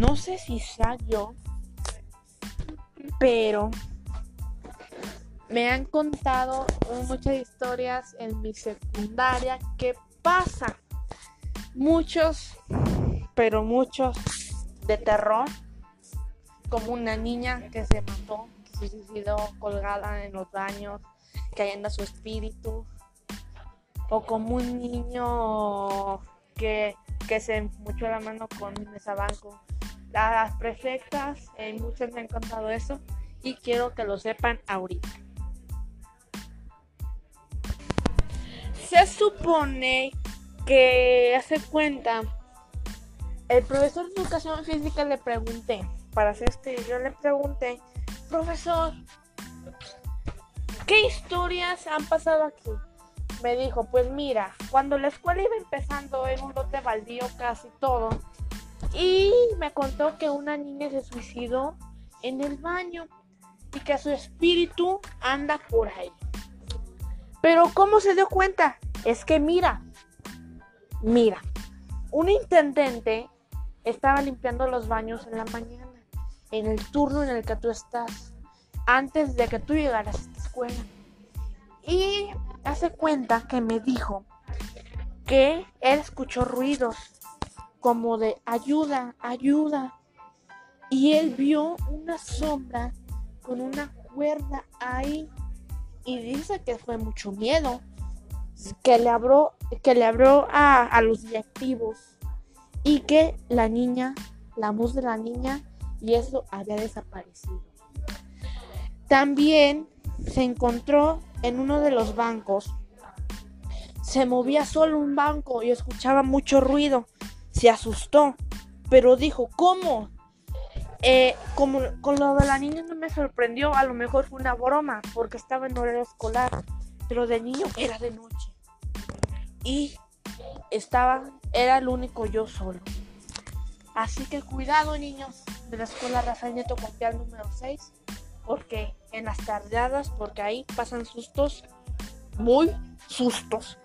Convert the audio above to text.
no sé si sea yo, pero me han contado muchas historias en mi secundaria que pasa. Muchos, pero muchos de terror. Como una niña que se mató, que se suicidó colgada en los baños, cayendo su espíritu. O como un niño que, que se muchó la mano con un mesabanco. Las prefectas, eh, muchas me han contado eso y quiero que lo sepan ahorita. Se supone que hace cuenta, el profesor de educación física le pregunté, para hacer este, yo le pregunté, profesor, ¿qué historias han pasado aquí? Me dijo, pues mira, cuando la escuela iba empezando en un lote baldío casi todo, y me contó que una niña se suicidó en el baño y que su espíritu anda por ahí. Pero ¿cómo se dio cuenta? Es que mira, mira, un intendente estaba limpiando los baños en la mañana, en el turno en el que tú estás, antes de que tú llegaras a esta escuela. Y hace cuenta que me dijo que él escuchó ruidos como de ayuda, ayuda. Y él vio una sombra con una cuerda ahí y dice que fue mucho miedo que le abrió, que le abrió a, los directivos y que la niña, la voz de la niña y eso había desaparecido. También se encontró en uno de los bancos. Se movía solo un banco y escuchaba mucho ruido. Se asustó, pero dijo, ¿cómo? Eh, como con lo de la niña no me sorprendió, a lo mejor fue una broma porque estaba en horario escolar, pero de niño era de noche. Y estaba, era el único yo solo. Así que cuidado niños de la escuela Rafael Nieto Confial número 6, porque en las tardeadas, porque ahí pasan sustos, muy sustos.